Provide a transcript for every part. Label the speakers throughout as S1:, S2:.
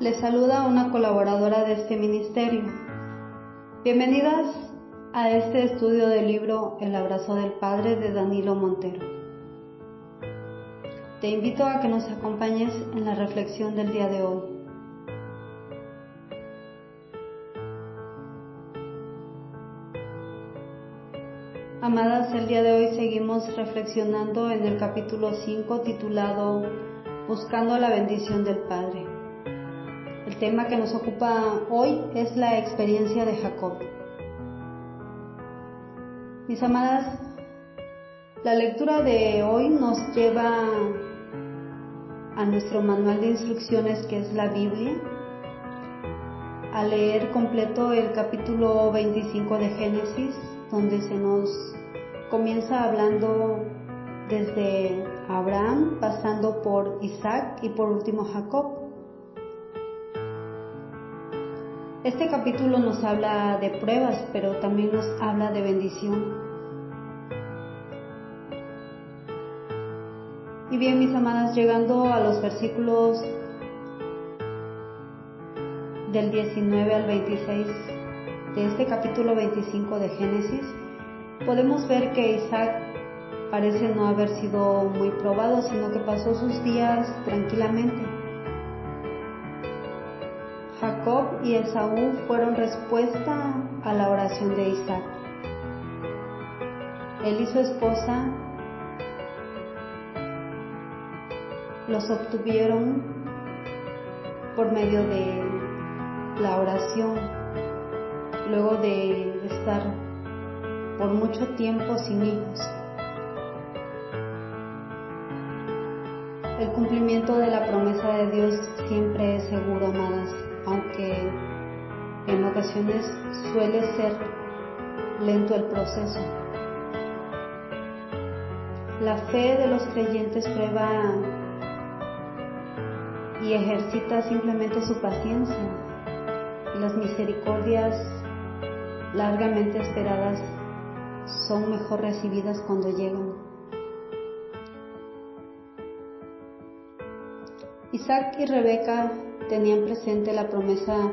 S1: Les saluda una colaboradora de este ministerio. Bienvenidas a este estudio del libro El abrazo del Padre de Danilo Montero. Te invito a que nos acompañes en la reflexión del día de hoy. Amadas, el día de hoy seguimos reflexionando en el capítulo 5 titulado Buscando la bendición del Padre. El tema que nos ocupa hoy es la experiencia de Jacob. Mis amadas, la lectura de hoy nos lleva a nuestro manual de instrucciones que es la Biblia, a leer completo el capítulo 25 de Génesis, donde se nos comienza hablando desde Abraham, pasando por Isaac y por último Jacob. Este capítulo nos habla de pruebas, pero también nos habla de bendición. Y bien, mis amadas, llegando a los versículos del 19 al 26 de este capítulo 25 de Génesis, podemos ver que Isaac parece no haber sido muy probado, sino que pasó sus días tranquilamente. Jacob y Esaú fueron respuesta a la oración de Isaac. Él y su esposa los obtuvieron por medio de la oración, luego de estar por mucho tiempo sin hijos. El cumplimiento de la promesa de Dios siempre es seguro, amadas, aunque en ocasiones suele ser lento el proceso. La fe de los creyentes prueba y ejercita simplemente su paciencia las misericordias largamente esperadas son mejor recibidas cuando llegan. Isaac y Rebeca tenían presente la promesa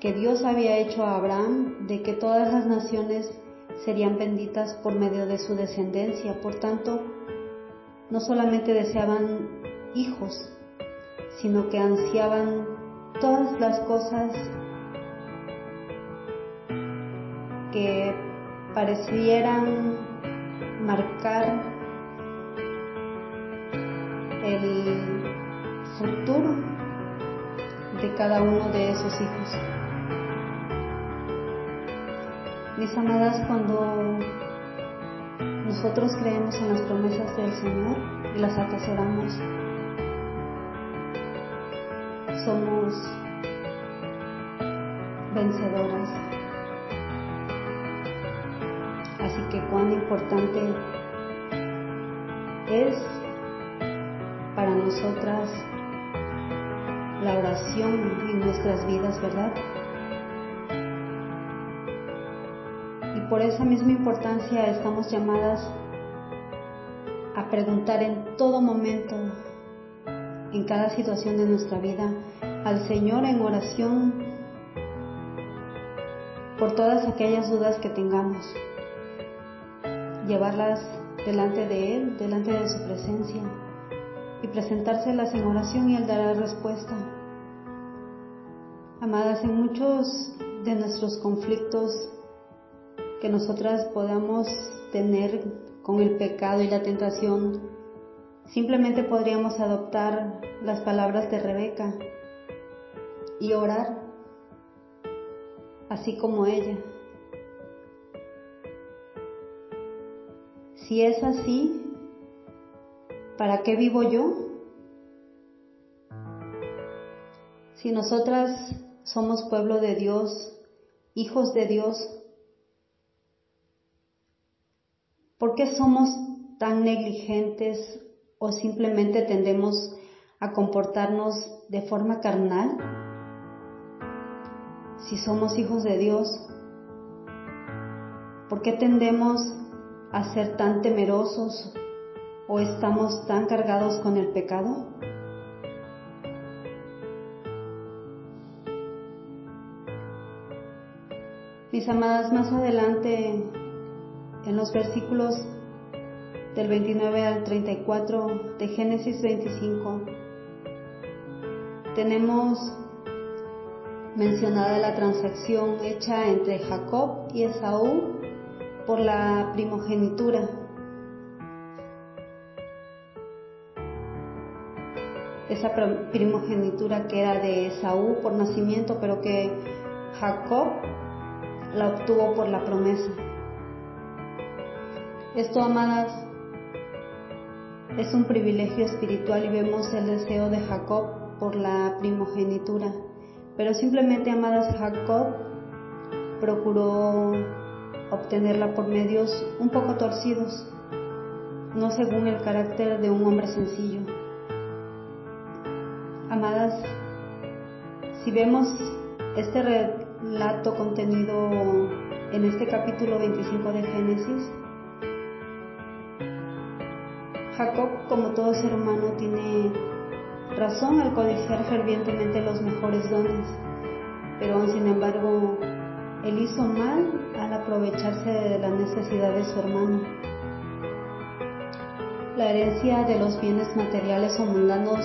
S1: que Dios había hecho a Abraham de que todas las naciones serían benditas por medio de su descendencia. Por tanto, no solamente deseaban hijos, sino que ansiaban todas las cosas que parecieran marcar el futuro de cada uno de esos hijos. Mis amadas, cuando nosotros creemos en las promesas del Señor y las atesoramos, somos vencedoras. Así que cuán importante es para nosotras la oración en nuestras vidas, ¿verdad? Y por esa misma importancia estamos llamadas a preguntar en todo momento, en cada situación de nuestra vida, al Señor en oración por todas aquellas dudas que tengamos llevarlas delante de Él, delante de su presencia y presentárselas en oración y Él dará respuesta. Amadas, en muchos de nuestros conflictos que nosotras podamos tener con el pecado y la tentación, simplemente podríamos adoptar las palabras de Rebeca y orar, así como ella. Si es así, ¿para qué vivo yo? Si nosotras somos pueblo de Dios, hijos de Dios, ¿por qué somos tan negligentes o simplemente tendemos a comportarnos de forma carnal? Si somos hijos de Dios, ¿por qué tendemos a ser tan temerosos o estamos tan cargados con el pecado? Mis amadas, más adelante, en los versículos del 29 al 34 de Génesis 25, tenemos mencionada la transacción hecha entre Jacob y Esaú por la primogenitura. Esa primogenitura que era de Esaú por nacimiento, pero que Jacob la obtuvo por la promesa. Esto, amadas, es un privilegio espiritual y vemos el deseo de Jacob por la primogenitura. Pero simplemente, amadas, Jacob procuró obtenerla por medios un poco torcidos, no según el carácter de un hombre sencillo. Amadas, si vemos este relato contenido en este capítulo 25 de Génesis, Jacob, como todo ser humano, tiene razón al codiciar fervientemente los mejores dones, pero sin embargo, él hizo mal al aprovecharse de la necesidad de su hermano. La herencia de los bienes materiales o mundanos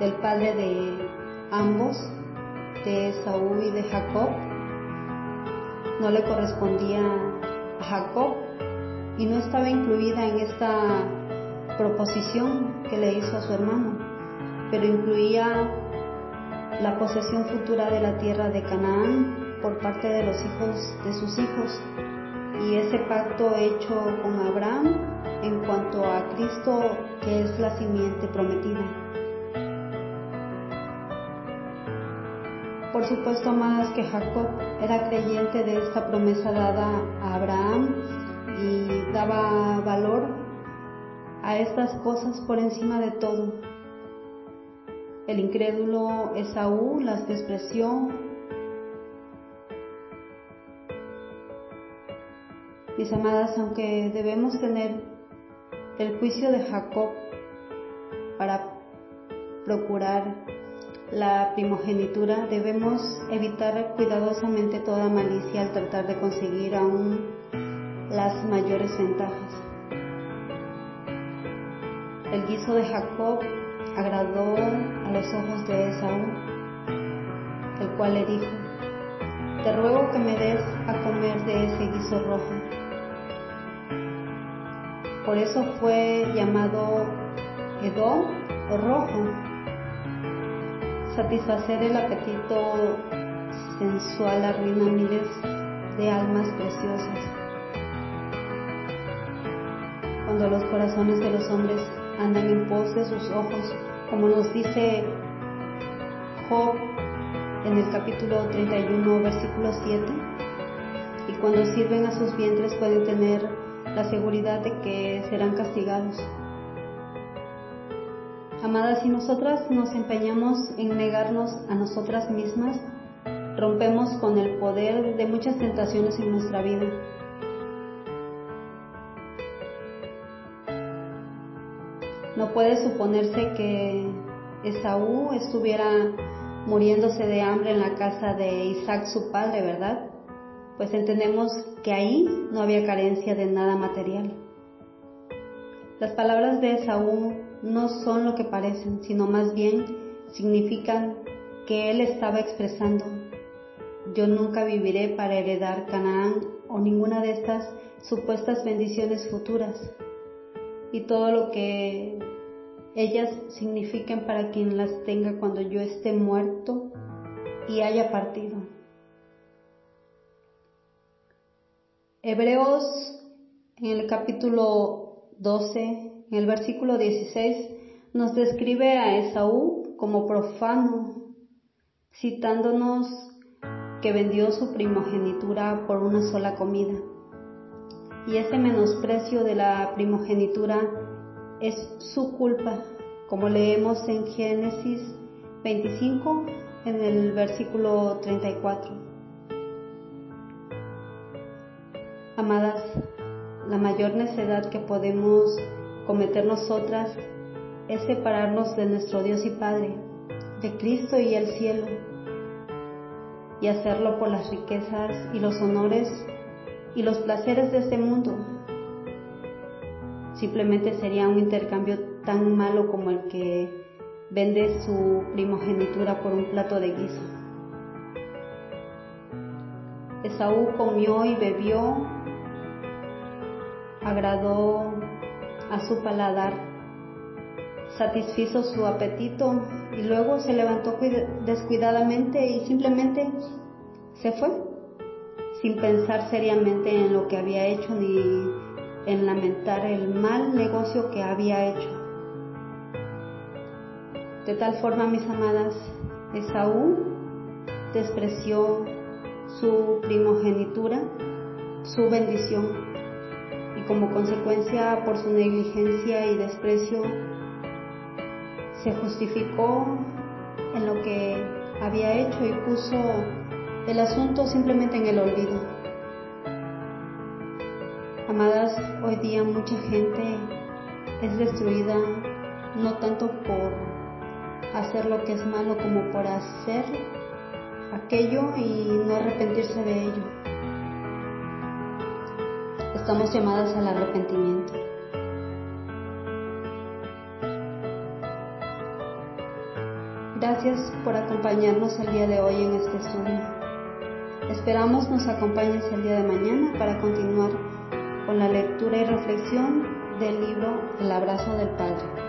S1: del padre de ambos, de Saúl y de Jacob, no le correspondía a Jacob y no estaba incluida en esta proposición que le hizo a su hermano, pero incluía la posesión futura de la tierra de Canaán por parte de los hijos de sus hijos y ese pacto hecho con Abraham en cuanto a Cristo que es la simiente prometida. Por supuesto, más que Jacob era creyente de esta promesa dada a Abraham y daba valor a estas cosas por encima de todo. El incrédulo Esaú las despreció Mis amadas, aunque debemos tener el juicio de Jacob para procurar la primogenitura, debemos evitar cuidadosamente toda malicia al tratar de conseguir aún las mayores ventajas. El guiso de Jacob agradó a los ojos de Esaú, el cual le dijo, te ruego que me des a comer de ese guiso rojo por eso fue llamado Edom o rojo. Satisfacer el apetito sensual arruina miles de almas preciosas. Cuando los corazones de los hombres andan en pos de sus ojos, como nos dice Job en el capítulo 31, versículo 7, y cuando sirven a sus vientres pueden tener la seguridad de que serán castigados. Amadas, si nosotras nos empeñamos en negarnos a nosotras mismas, rompemos con el poder de muchas tentaciones en nuestra vida. No puede suponerse que Esaú estuviera muriéndose de hambre en la casa de Isaac su padre, ¿verdad? pues entendemos que ahí no había carencia de nada material. Las palabras de Esaú no son lo que parecen, sino más bien significan que él estaba expresando, yo nunca viviré para heredar Canaán o ninguna de estas supuestas bendiciones futuras y todo lo que ellas signifiquen para quien las tenga cuando yo esté muerto y haya partido. Hebreos en el capítulo 12, en el versículo 16, nos describe a Esaú como profano, citándonos que vendió su primogenitura por una sola comida. Y ese menosprecio de la primogenitura es su culpa, como leemos en Génesis 25 en el versículo 34. Amadas, la mayor necedad que podemos cometer nosotras es separarnos de nuestro Dios y Padre, de Cristo y el cielo. y hacerlo por las riquezas y los honores y los placeres de este mundo. Simplemente sería un intercambio tan malo como el que vende su primogenitura por un plato de guiso. Esaú comió y bebió, agradó a su paladar, satisfizo su apetito y luego se levantó descuidadamente y simplemente se fue, sin pensar seriamente en lo que había hecho ni en lamentar el mal negocio que había hecho. De tal forma, mis amadas, Esaú despreció su primogenitura, su bendición, como consecuencia por su negligencia y desprecio, se justificó en lo que había hecho y puso el asunto simplemente en el olvido. Amadas, hoy día mucha gente es destruida no tanto por hacer lo que es malo como por hacer aquello y no arrepentirse de ello. Estamos llamadas al arrepentimiento. Gracias por acompañarnos el día de hoy en este estudio. Esperamos nos acompañes el día de mañana para continuar con la lectura y reflexión del libro El abrazo del Padre.